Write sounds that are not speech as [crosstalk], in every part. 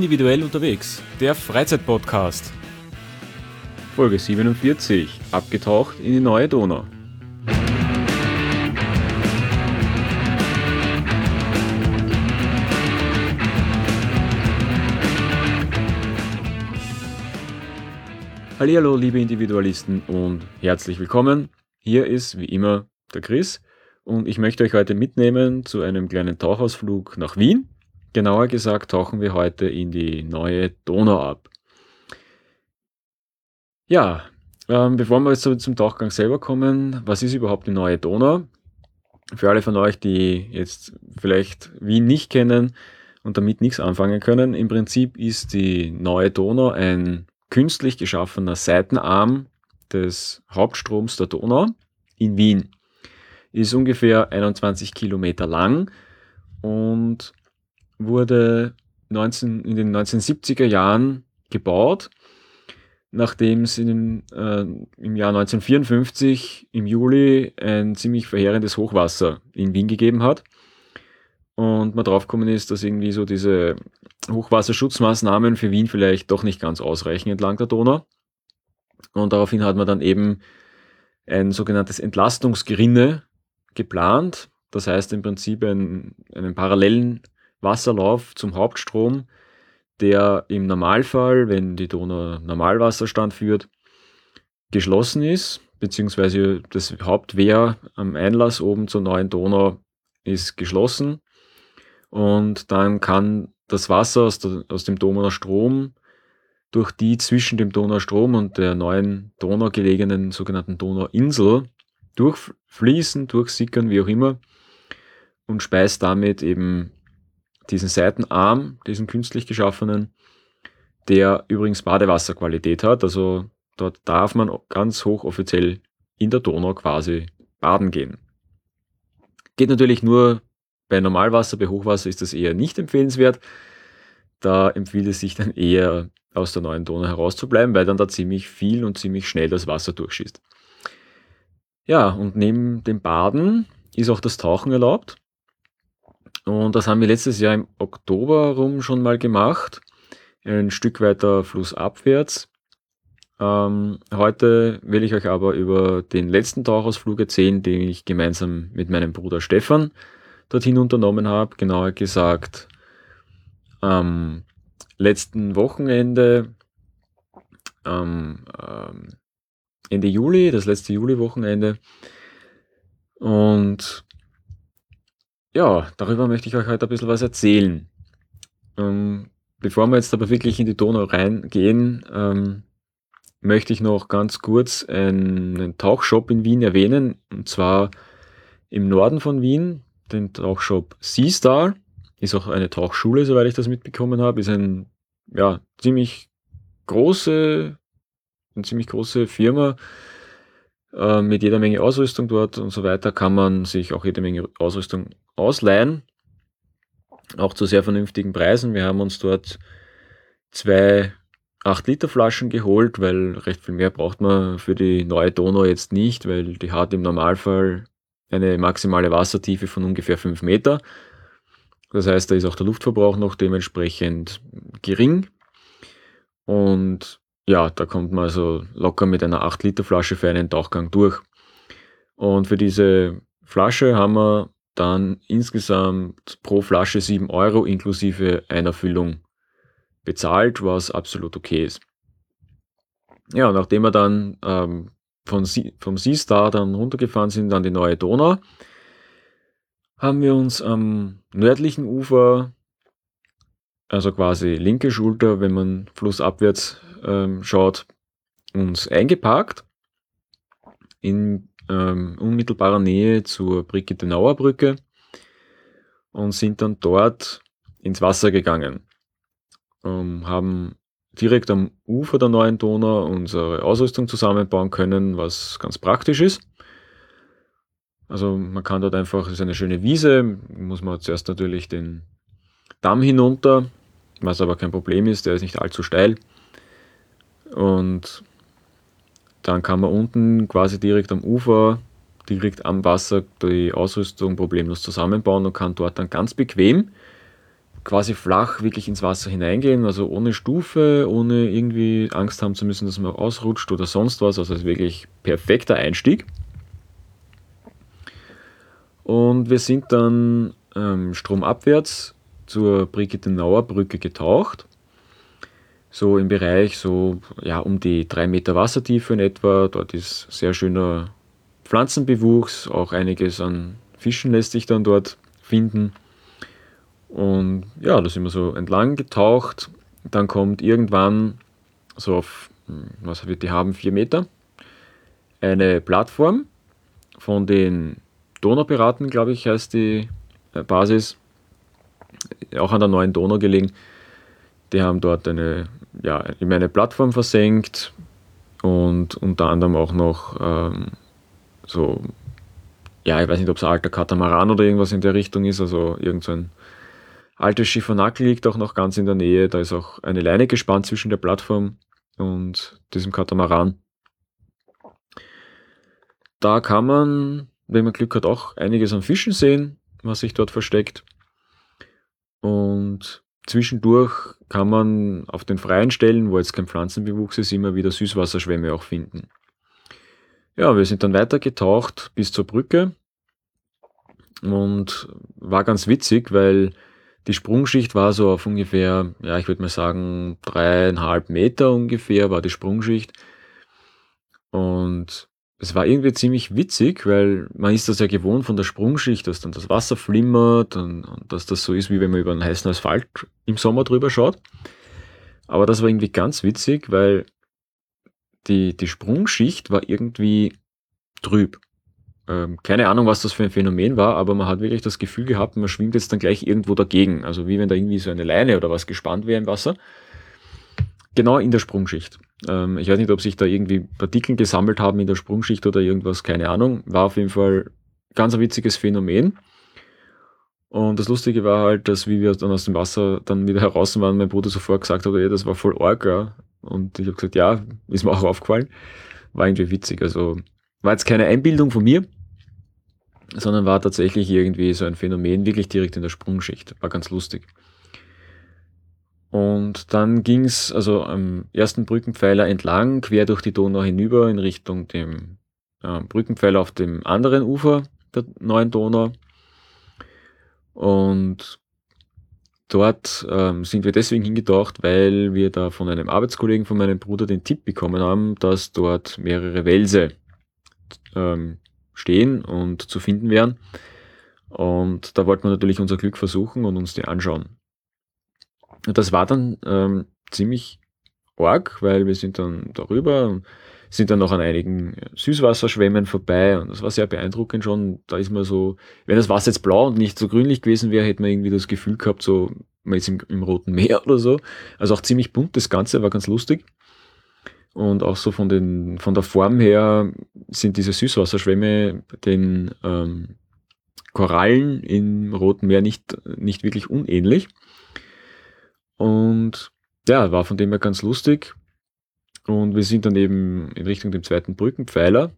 Individuell unterwegs, der Freizeitpodcast. Folge 47, abgetaucht in die neue Donau. Hallo, liebe Individualisten und herzlich willkommen. Hier ist wie immer der Chris und ich möchte euch heute mitnehmen zu einem kleinen Tauchausflug nach Wien. Genauer gesagt tauchen wir heute in die neue Donau ab. Ja, ähm, bevor wir jetzt zum Tauchgang selber kommen, was ist überhaupt die neue Donau? Für alle von euch, die jetzt vielleicht Wien nicht kennen und damit nichts anfangen können, im Prinzip ist die neue Donau ein künstlich geschaffener Seitenarm des Hauptstroms der Donau in Wien. Ist ungefähr 21 Kilometer lang und wurde 19, in den 1970er Jahren gebaut, nachdem es in, äh, im Jahr 1954 im Juli ein ziemlich verheerendes Hochwasser in Wien gegeben hat. Und man draufgekommen ist, dass irgendwie so diese Hochwasserschutzmaßnahmen für Wien vielleicht doch nicht ganz ausreichen entlang der Donau. Und daraufhin hat man dann eben ein sogenanntes Entlastungsgerinne geplant. Das heißt im Prinzip einen, einen parallelen Wasserlauf zum Hauptstrom, der im Normalfall, wenn die Donau Normalwasserstand führt, geschlossen ist, beziehungsweise das Hauptwehr am Einlass oben zur neuen Donau ist geschlossen. Und dann kann das Wasser aus, der, aus dem Donauer Strom durch die zwischen dem Donaustrom und der neuen Donau gelegenen sogenannten Donauinsel durchfließen, durchsickern, wie auch immer, und speist damit eben diesen Seitenarm, diesen künstlich geschaffenen, der übrigens Badewasserqualität hat. Also dort darf man ganz hochoffiziell in der Donau quasi baden gehen. Geht natürlich nur bei Normalwasser, bei Hochwasser ist das eher nicht empfehlenswert. Da empfiehlt es sich dann eher aus der neuen Donau herauszubleiben, weil dann da ziemlich viel und ziemlich schnell das Wasser durchschießt. Ja, und neben dem Baden ist auch das Tauchen erlaubt. Und das haben wir letztes Jahr im Oktober rum schon mal gemacht. Ein Stück weiter flussabwärts. Ähm, heute will ich euch aber über den letzten Tauchausflug erzählen, den ich gemeinsam mit meinem Bruder Stefan dorthin unternommen habe. Genauer gesagt am letzten Wochenende, ähm, Ende Juli, das letzte Juli-Wochenende. Und ja, darüber möchte ich euch heute ein bisschen was erzählen. Ähm, bevor wir jetzt aber wirklich in die Donau reingehen, ähm, möchte ich noch ganz kurz einen Tauchshop in Wien erwähnen. Und zwar im Norden von Wien, den Tauchshop Seastar. Ist auch eine Tauchschule, soweit ich das mitbekommen habe. Ist ein ja, ziemlich große, eine ziemlich große Firma äh, mit jeder Menge Ausrüstung dort und so weiter. Kann man sich auch jede Menge Ausrüstung ausleihen. Auch zu sehr vernünftigen Preisen. Wir haben uns dort zwei 8-Liter-Flaschen geholt, weil recht viel mehr braucht man für die neue Donau jetzt nicht, weil die hat im Normalfall eine maximale Wassertiefe von ungefähr 5 Meter. Das heißt, da ist auch der Luftverbrauch noch dementsprechend gering. Und ja, da kommt man also locker mit einer 8-Liter-Flasche für einen Tauchgang durch. Und für diese Flasche haben wir dann insgesamt pro Flasche 7 Euro inklusive einer Füllung bezahlt, was absolut okay ist. Ja, nachdem wir dann ähm, von vom Seastar dann runtergefahren sind an die neue Donau, haben wir uns am nördlichen Ufer, also quasi linke Schulter, wenn man flussabwärts ähm, schaut, uns eingeparkt in ähm, unmittelbarer Nähe zur Brigittenauer Brücke und sind dann dort ins Wasser gegangen. Ähm, haben direkt am Ufer der neuen Donau unsere Ausrüstung zusammenbauen können, was ganz praktisch ist. Also man kann dort einfach, es ist eine schöne Wiese, muss man zuerst natürlich den Damm hinunter, was aber kein Problem ist, der ist nicht allzu steil. Und dann kann man unten quasi direkt am Ufer, direkt am Wasser die Ausrüstung problemlos zusammenbauen und kann dort dann ganz bequem quasi flach wirklich ins Wasser hineingehen, also ohne Stufe, ohne irgendwie Angst haben zu müssen, dass man ausrutscht oder sonst was. Also ist wirklich perfekter Einstieg. Und wir sind dann ähm, stromabwärts zur Brigittenauer Brücke getaucht. So im Bereich so ja um die drei Meter Wassertiefe in etwa. Dort ist sehr schöner Pflanzenbewuchs, auch einiges an Fischen lässt sich dann dort finden. Und ja, da sind wir so entlang getaucht. Dann kommt irgendwann so auf, hm, was wird die haben, vier Meter, eine Plattform von den Donaupiraten, glaube ich, heißt die äh, Basis, auch an der neuen Donau gelegen. Die haben dort eine, ja, eben eine Plattform versenkt und unter anderem auch noch ähm, so, ja, ich weiß nicht, ob es ein alter Katamaran oder irgendwas in der Richtung ist, also irgend so altes Schiffernakel liegt auch noch ganz in der Nähe. Da ist auch eine Leine gespannt zwischen der Plattform und diesem Katamaran. Da kann man, wenn man Glück hat, auch einiges an Fischen sehen, was sich dort versteckt. Und zwischendurch kann man auf den freien Stellen, wo jetzt kein Pflanzenbewuchs ist, immer wieder Süßwasserschwämme auch finden. Ja, wir sind dann weiter getaucht bis zur Brücke und war ganz witzig, weil die Sprungschicht war so auf ungefähr, ja, ich würde mal sagen, dreieinhalb Meter ungefähr war die Sprungschicht. Und es war irgendwie ziemlich witzig, weil man ist das ja gewohnt von der Sprungschicht, dass dann das Wasser flimmert und, und dass das so ist, wie wenn man über einen heißen Asphalt im Sommer drüber schaut. Aber das war irgendwie ganz witzig, weil die, die Sprungschicht war irgendwie trüb. Ähm, keine Ahnung, was das für ein Phänomen war, aber man hat wirklich das Gefühl gehabt, man schwimmt jetzt dann gleich irgendwo dagegen. Also wie wenn da irgendwie so eine Leine oder was gespannt wäre im Wasser. Genau in der Sprungschicht. Ähm, ich weiß nicht, ob sich da irgendwie Partikel gesammelt haben in der Sprungschicht oder irgendwas, keine Ahnung. War auf jeden Fall ganz ein witziges Phänomen. Und das Lustige war halt, dass wie wir dann aus dem Wasser dann wieder [laughs] heraus waren, mein Bruder sofort gesagt hat, ja, das war voll arg. Ja. Und ich habe gesagt, ja, ist mir auch aufgefallen. War irgendwie witzig. Also war jetzt keine Einbildung von mir, sondern war tatsächlich irgendwie so ein Phänomen wirklich direkt in der Sprungschicht. War ganz lustig. Und dann ging es also am ersten Brückenpfeiler entlang, quer durch die Donau hinüber in Richtung dem äh, Brückenpfeiler auf dem anderen Ufer der neuen Donau. Und dort ähm, sind wir deswegen hingetaucht, weil wir da von einem Arbeitskollegen von meinem Bruder den Tipp bekommen haben, dass dort mehrere Wälse ähm, stehen und zu finden wären. Und da wollten wir natürlich unser Glück versuchen und uns die anschauen. Und das war dann ähm, ziemlich arg, weil wir sind dann darüber und sind dann noch an einigen Süßwasserschwämmen vorbei und das war sehr beeindruckend schon. Da ist man so, wenn das Wasser jetzt blau und nicht so grünlich gewesen wäre, hätte man irgendwie das Gefühl gehabt, so man ist im, im Roten Meer [laughs] oder so. Also auch ziemlich bunt das Ganze, war ganz lustig. Und auch so von, den, von der Form her sind diese Süßwasserschwämme den ähm, Korallen im Roten Meer nicht, nicht wirklich unähnlich. Und ja, war von dem her ganz lustig. Und wir sind dann eben in Richtung dem zweiten Brückenpfeiler.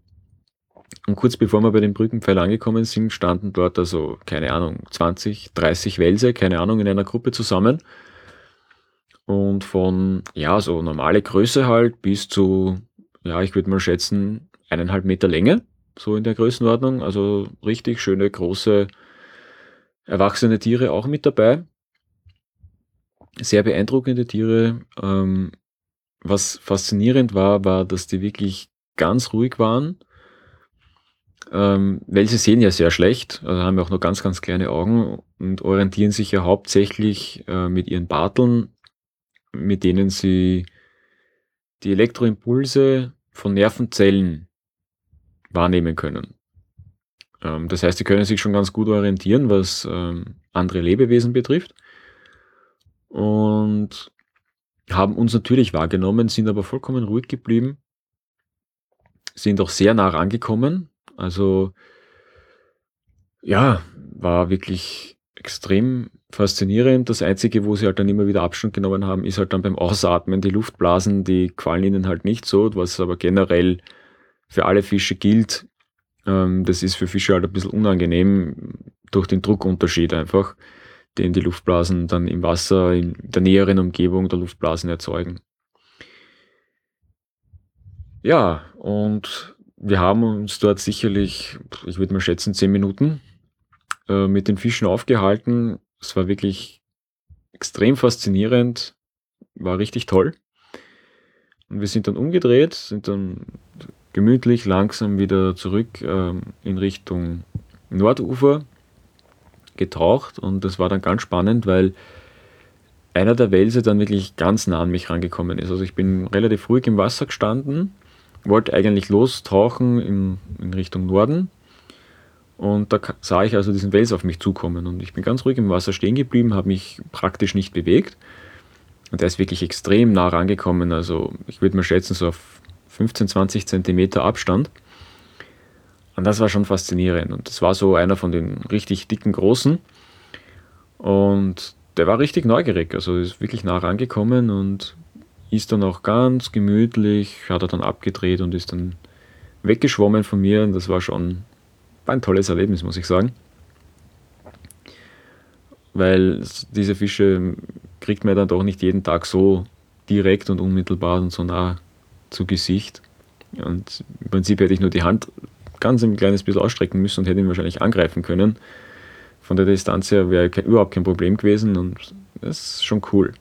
Und kurz bevor wir bei dem Brückenpfeiler angekommen sind, standen dort also, keine Ahnung, 20, 30 Wälse, keine Ahnung, in einer Gruppe zusammen und von, ja, so normale Größe halt bis zu, ja, ich würde mal schätzen, eineinhalb Meter Länge, so in der Größenordnung. Also richtig schöne, große, erwachsene Tiere auch mit dabei. Sehr beeindruckende Tiere. Ähm, was faszinierend war, war, dass die wirklich ganz ruhig waren. Ähm, weil sie sehen ja sehr schlecht, also haben ja auch nur ganz, ganz kleine Augen und orientieren sich ja hauptsächlich äh, mit ihren Barteln mit denen sie die Elektroimpulse von Nervenzellen wahrnehmen können. Ähm, das heißt, sie können sich schon ganz gut orientieren, was ähm, andere Lebewesen betrifft. Und haben uns natürlich wahrgenommen, sind aber vollkommen ruhig geblieben, sind auch sehr nah rangekommen. Also ja, war wirklich extrem faszinierend. Das Einzige, wo sie halt dann immer wieder Abstand genommen haben, ist halt dann beim Ausatmen. Die Luftblasen, die quallen ihnen halt nicht so, was aber generell für alle Fische gilt. Ähm, das ist für Fische halt ein bisschen unangenehm durch den Druckunterschied einfach. Den die Luftblasen dann im Wasser in der näheren Umgebung der Luftblasen erzeugen. Ja, und wir haben uns dort sicherlich, ich würde mal schätzen, zehn Minuten äh, mit den Fischen aufgehalten. Es war wirklich extrem faszinierend, war richtig toll. Und wir sind dann umgedreht, sind dann gemütlich langsam wieder zurück ähm, in Richtung Nordufer getaucht und das war dann ganz spannend, weil einer der Welse dann wirklich ganz nah an mich rangekommen ist. Also ich bin relativ ruhig im Wasser gestanden, wollte eigentlich lostauchen in, in Richtung Norden und da sah ich also diesen Wels auf mich zukommen und ich bin ganz ruhig im Wasser stehen geblieben, habe mich praktisch nicht bewegt und der ist wirklich extrem nah rangekommen. Also ich würde mal schätzen so auf 15, 20 Zentimeter Abstand. Und das war schon faszinierend. Und das war so einer von den richtig dicken Großen. Und der war richtig neugierig. Also ist wirklich nah rangekommen und ist dann auch ganz gemütlich, hat er dann abgedreht und ist dann weggeschwommen von mir. Und das war schon ein tolles Erlebnis, muss ich sagen. Weil diese Fische kriegt man dann doch nicht jeden Tag so direkt und unmittelbar und so nah zu Gesicht. Und im Prinzip hätte ich nur die Hand ganz ein kleines bisschen ausstrecken müssen und hätte ihn wahrscheinlich angreifen können. Von der Distanz her wäre kein, überhaupt kein Problem gewesen und das ist schon cool.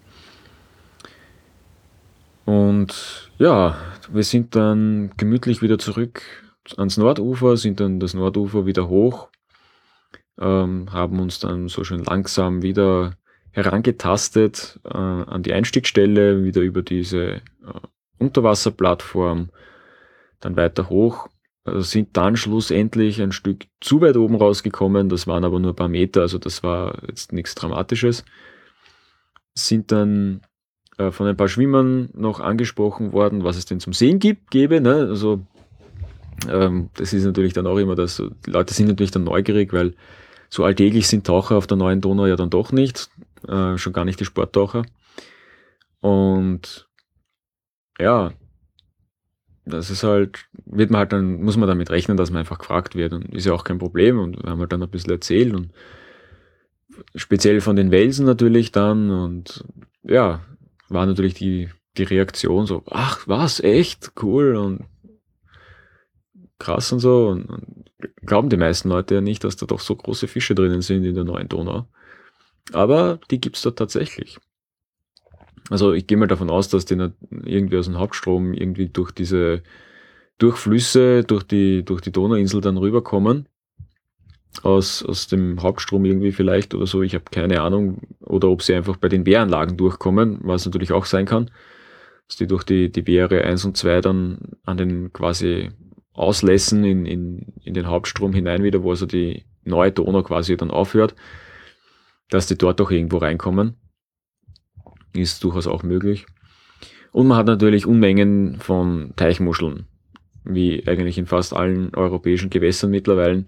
Und ja, wir sind dann gemütlich wieder zurück ans Nordufer, sind dann das Nordufer wieder hoch, ähm, haben uns dann so schön langsam wieder herangetastet äh, an die Einstiegsstelle, wieder über diese äh, Unterwasserplattform, dann weiter hoch sind dann schlussendlich ein Stück zu weit oben rausgekommen, das waren aber nur ein paar Meter, also das war jetzt nichts Dramatisches. Sind dann äh, von ein paar Schwimmern noch angesprochen worden, was es denn zum Sehen gibt, gäbe. Ne? Also ähm, das ist natürlich dann auch immer das, die Leute sind natürlich dann neugierig, weil so alltäglich sind Taucher auf der neuen Donau ja dann doch nicht, äh, schon gar nicht die Sporttaucher. Und ja, das ist halt, wird man halt dann, muss man damit rechnen, dass man einfach gefragt wird und ist ja auch kein Problem und wir haben halt dann ein bisschen erzählt und speziell von den Welsen natürlich dann und ja, war natürlich die, die Reaktion so, ach was, echt, cool und krass und so und, und glauben die meisten Leute ja nicht, dass da doch so große Fische drinnen sind in der neuen Donau. Aber die gibt's da tatsächlich. Also ich gehe mal davon aus, dass die irgendwie aus dem Hauptstrom irgendwie durch diese Durchflüsse, durch die, durch die Donauinsel dann rüberkommen. Aus, aus dem Hauptstrom irgendwie vielleicht oder so, ich habe keine Ahnung. Oder ob sie einfach bei den Wehranlagen durchkommen, was natürlich auch sein kann. Dass die durch die, die Wehre 1 und 2 dann an den quasi Auslässen in, in, in den Hauptstrom hinein wieder, wo also die neue Donau quasi dann aufhört, dass die dort auch irgendwo reinkommen ist durchaus auch möglich. Und man hat natürlich Unmengen von Teichmuscheln, wie eigentlich in fast allen europäischen Gewässern mittlerweile.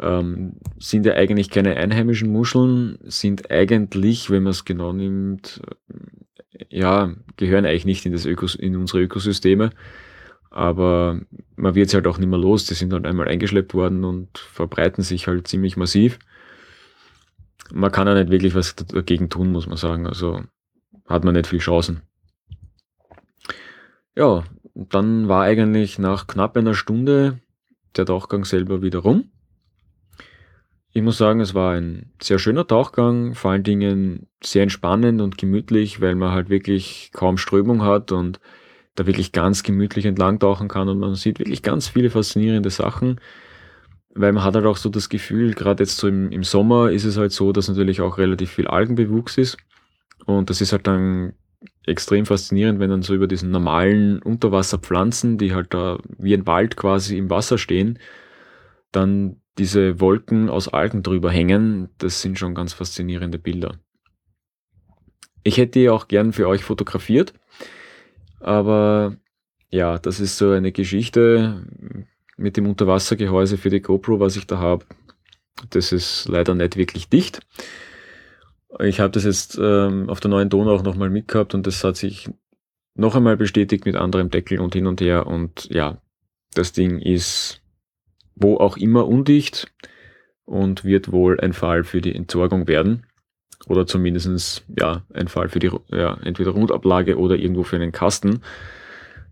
Ähm, sind ja eigentlich keine einheimischen Muscheln, sind eigentlich, wenn man es genau nimmt, ja, gehören eigentlich nicht in, das Ökos in unsere Ökosysteme. Aber man wird es halt auch nicht mehr los. Die sind halt einmal eingeschleppt worden und verbreiten sich halt ziemlich massiv. Man kann ja nicht wirklich was dagegen tun, muss man sagen. Also hat man nicht viel Chancen. Ja, dann war eigentlich nach knapp einer Stunde der Tauchgang selber wieder rum. Ich muss sagen, es war ein sehr schöner Tauchgang, vor allen Dingen sehr entspannend und gemütlich, weil man halt wirklich kaum Strömung hat und da wirklich ganz gemütlich entlang tauchen kann und man sieht wirklich ganz viele faszinierende Sachen, weil man hat halt auch so das Gefühl, gerade jetzt so im, im Sommer ist es halt so, dass natürlich auch relativ viel Algenbewuchs ist und das ist halt dann extrem faszinierend, wenn dann so über diesen normalen Unterwasserpflanzen, die halt da wie ein Wald quasi im Wasser stehen, dann diese Wolken aus Algen drüber hängen. Das sind schon ganz faszinierende Bilder. Ich hätte die auch gern für euch fotografiert, aber ja, das ist so eine Geschichte mit dem Unterwassergehäuse für die GoPro, was ich da habe. Das ist leider nicht wirklich dicht. Ich habe das jetzt ähm, auf der neuen Donau auch nochmal mitgehabt und das hat sich noch einmal bestätigt mit anderem Deckel und hin und her. Und ja, das Ding ist wo auch immer undicht und wird wohl ein Fall für die Entsorgung werden. Oder zumindest ja, ein Fall für die ja, entweder Rundablage oder irgendwo für einen Kasten.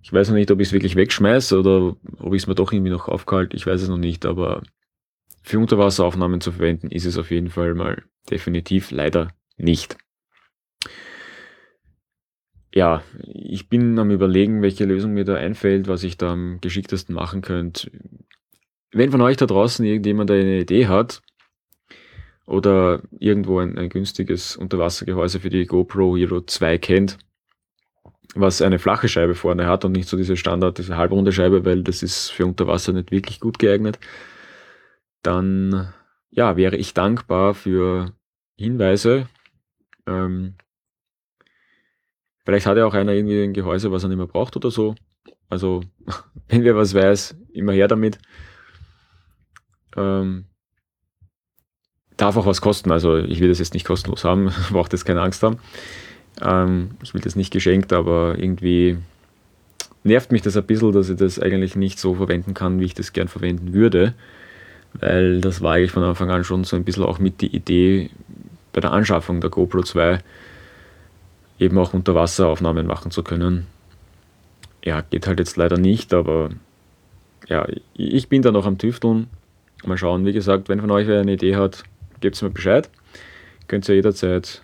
Ich weiß noch nicht, ob ich es wirklich wegschmeiße oder ob ich es mir doch irgendwie noch aufgehalte. Ich weiß es noch nicht, aber für Unterwasseraufnahmen zu verwenden ist es auf jeden Fall mal definitiv leider nicht. Ja, ich bin am überlegen, welche Lösung mir da einfällt, was ich da am geschicktesten machen könnte. Wenn von euch da draußen irgendjemand eine Idee hat, oder irgendwo ein, ein günstiges Unterwassergehäuse für die GoPro Hero 2 kennt, was eine flache Scheibe vorne hat und nicht so diese Standard, diese halbrunde Scheibe, weil das ist für Unterwasser nicht wirklich gut geeignet, dann ja, wäre ich dankbar für Hinweise. Ähm, vielleicht hat ja auch einer irgendwie ein Gehäuse, was er nicht mehr braucht oder so. Also, [laughs] wenn wer was weiß, immer her damit. Ähm, darf auch was kosten. Also ich will das jetzt nicht kostenlos haben, [laughs] braucht jetzt keine Angst haben. Ähm, ich will das nicht geschenkt, aber irgendwie nervt mich das ein bisschen, dass ich das eigentlich nicht so verwenden kann, wie ich das gern verwenden würde. Weil das war eigentlich von Anfang an schon so ein bisschen auch mit die Idee bei der Anschaffung der GoPro 2 eben auch Unterwasseraufnahmen machen zu können. Ja, geht halt jetzt leider nicht, aber ja, ich bin da noch am Tüfteln. Mal schauen, wie gesagt, wenn von euch wer eine Idee hat, gebt mir Bescheid. Könnt ihr jederzeit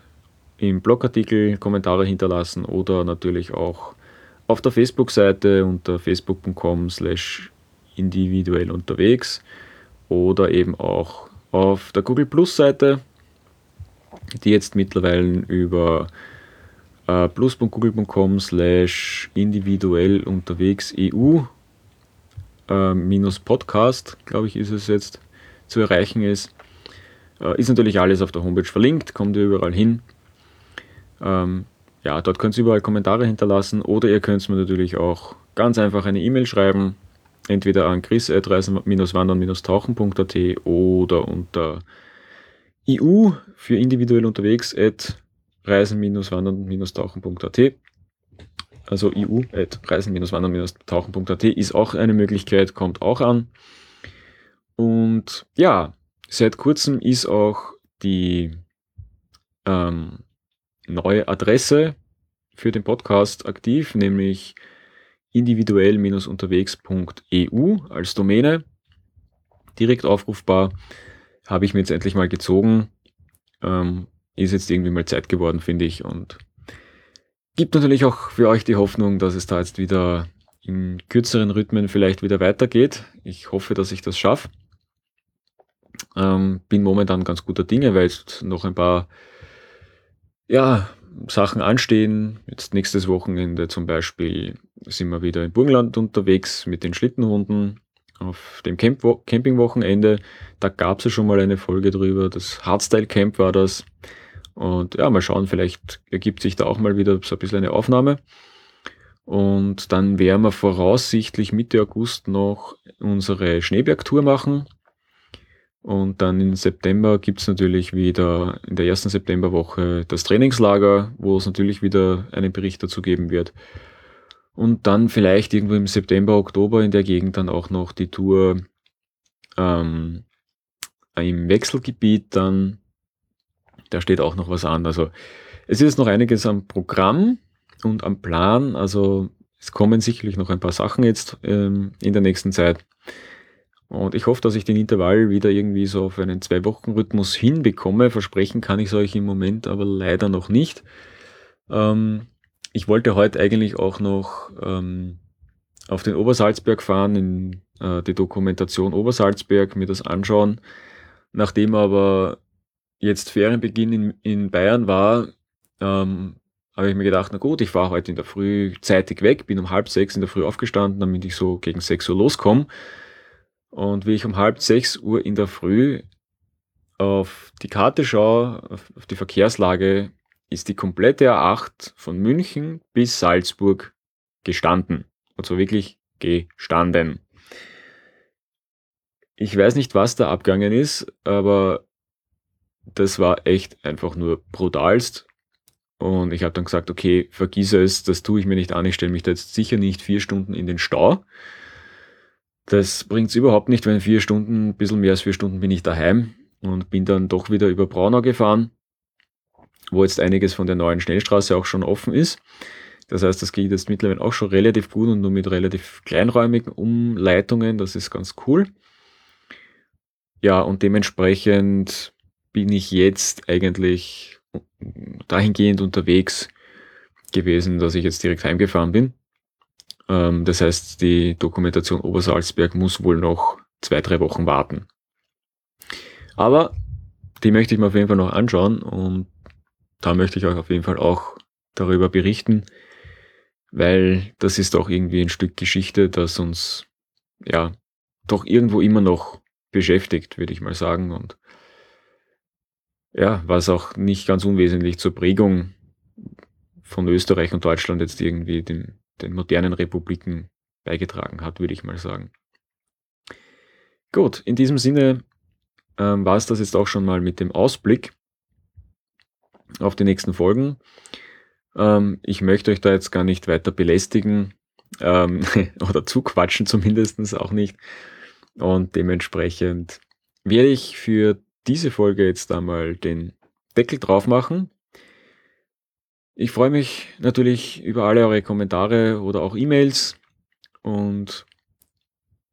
im Blogartikel Kommentare hinterlassen oder natürlich auch auf der Facebook-Seite unter facebook.com slash individuell unterwegs oder eben auch auf der Google Plus Seite, die jetzt mittlerweile über äh, plus.google.com slash individuell unterwegs EU äh, minus Podcast, glaube ich, ist es jetzt zu erreichen ist. Äh, ist natürlich alles auf der Homepage verlinkt, kommt ihr überall hin. Ähm, ja, dort könnt ihr überall Kommentare hinterlassen oder ihr könnt mir natürlich auch ganz einfach eine E-Mail schreiben, entweder an chris.reisen-wandern-tauchen.at oder unter EU für individuell unterwegs at reisen-wandern-tauchen.at. Also EU at reisen-wandern-tauchen.at ist auch eine Möglichkeit, kommt auch an. Und ja, Seit kurzem ist auch die ähm, neue Adresse für den Podcast aktiv, nämlich individuell-unterwegs.eu als Domäne. Direkt aufrufbar. Habe ich mir jetzt endlich mal gezogen. Ähm, ist jetzt irgendwie mal Zeit geworden, finde ich. Und gibt natürlich auch für euch die Hoffnung, dass es da jetzt wieder in kürzeren Rhythmen vielleicht wieder weitergeht. Ich hoffe, dass ich das schaffe. Ähm, bin momentan ganz guter Dinge, weil jetzt noch ein paar ja, Sachen anstehen. Jetzt nächstes Wochenende zum Beispiel sind wir wieder im Burgenland unterwegs mit den Schlittenhunden auf dem Camp Campingwochenende. Da gab es ja schon mal eine Folge drüber. Das Hardstyle Camp war das. Und ja, mal schauen, vielleicht ergibt sich da auch mal wieder so ein bisschen eine Aufnahme. Und dann werden wir voraussichtlich Mitte August noch unsere Schneebergtour machen. Und dann im September gibt es natürlich wieder in der ersten Septemberwoche das Trainingslager, wo es natürlich wieder einen Bericht dazu geben wird. Und dann vielleicht irgendwo im September, Oktober in der Gegend dann auch noch die Tour ähm, im Wechselgebiet dann. Da steht auch noch was an. Also es ist noch einiges am Programm und am Plan. Also es kommen sicherlich noch ein paar Sachen jetzt ähm, in der nächsten Zeit. Und ich hoffe, dass ich den Intervall wieder irgendwie so auf einen Zwei-Wochen-Rhythmus hinbekomme. Versprechen kann ich es euch im Moment aber leider noch nicht. Ähm, ich wollte heute eigentlich auch noch ähm, auf den Obersalzberg fahren, in äh, die Dokumentation Obersalzberg, mir das anschauen. Nachdem aber jetzt Ferienbeginn in, in Bayern war, ähm, habe ich mir gedacht, na gut, ich fahre heute in der Früh zeitig weg, bin um halb sechs in der Früh aufgestanden, damit ich so gegen sechs Uhr loskomme. Und wie ich um halb sechs Uhr in der Früh auf die Karte schaue, auf die Verkehrslage, ist die komplette A8 von München bis Salzburg gestanden. Und so wirklich gestanden. Ich weiß nicht, was da abgegangen ist, aber das war echt einfach nur brutalst. Und ich habe dann gesagt, okay, vergiss es, das tue ich mir nicht an, ich stelle mich da jetzt sicher nicht vier Stunden in den Stau. Das bringt es überhaupt nicht, wenn vier Stunden, ein bisschen mehr als vier Stunden bin ich daheim und bin dann doch wieder über Braunau gefahren. Wo jetzt einiges von der neuen Schnellstraße auch schon offen ist. Das heißt, das geht jetzt mittlerweile auch schon relativ gut und nur mit relativ kleinräumigen Umleitungen. Das ist ganz cool. Ja, und dementsprechend bin ich jetzt eigentlich dahingehend unterwegs gewesen, dass ich jetzt direkt heimgefahren bin. Ähm, das heißt, die Dokumentation Obersalzberg muss wohl noch zwei, drei Wochen warten. Aber die möchte ich mir auf jeden Fall noch anschauen und da möchte ich euch auf jeden Fall auch darüber berichten, weil das ist auch irgendwie ein Stück Geschichte, das uns ja doch irgendwo immer noch beschäftigt, würde ich mal sagen. Und ja, was auch nicht ganz unwesentlich zur Prägung von Österreich und Deutschland jetzt irgendwie den, den modernen Republiken beigetragen hat, würde ich mal sagen. Gut, in diesem Sinne ähm, war es das jetzt auch schon mal mit dem Ausblick auf die nächsten Folgen. Ähm, ich möchte euch da jetzt gar nicht weiter belästigen ähm, [laughs] oder zuquatschen zumindest auch nicht. Und dementsprechend werde ich für diese Folge jetzt einmal den Deckel drauf machen. Ich freue mich natürlich über alle eure Kommentare oder auch E-Mails und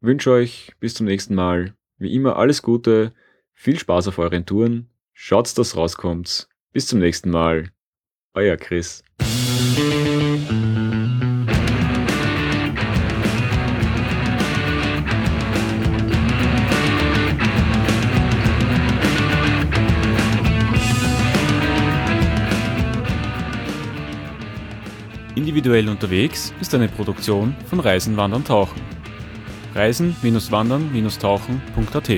wünsche euch bis zum nächsten Mal wie immer alles Gute, viel Spaß auf euren Touren, schaut, dass rauskommt. Bis zum nächsten Mal. Euer Chris. Individuell unterwegs ist eine Produktion von Reisen, Wandern, Tauchen. Reisen-Wandern-Tauchen.at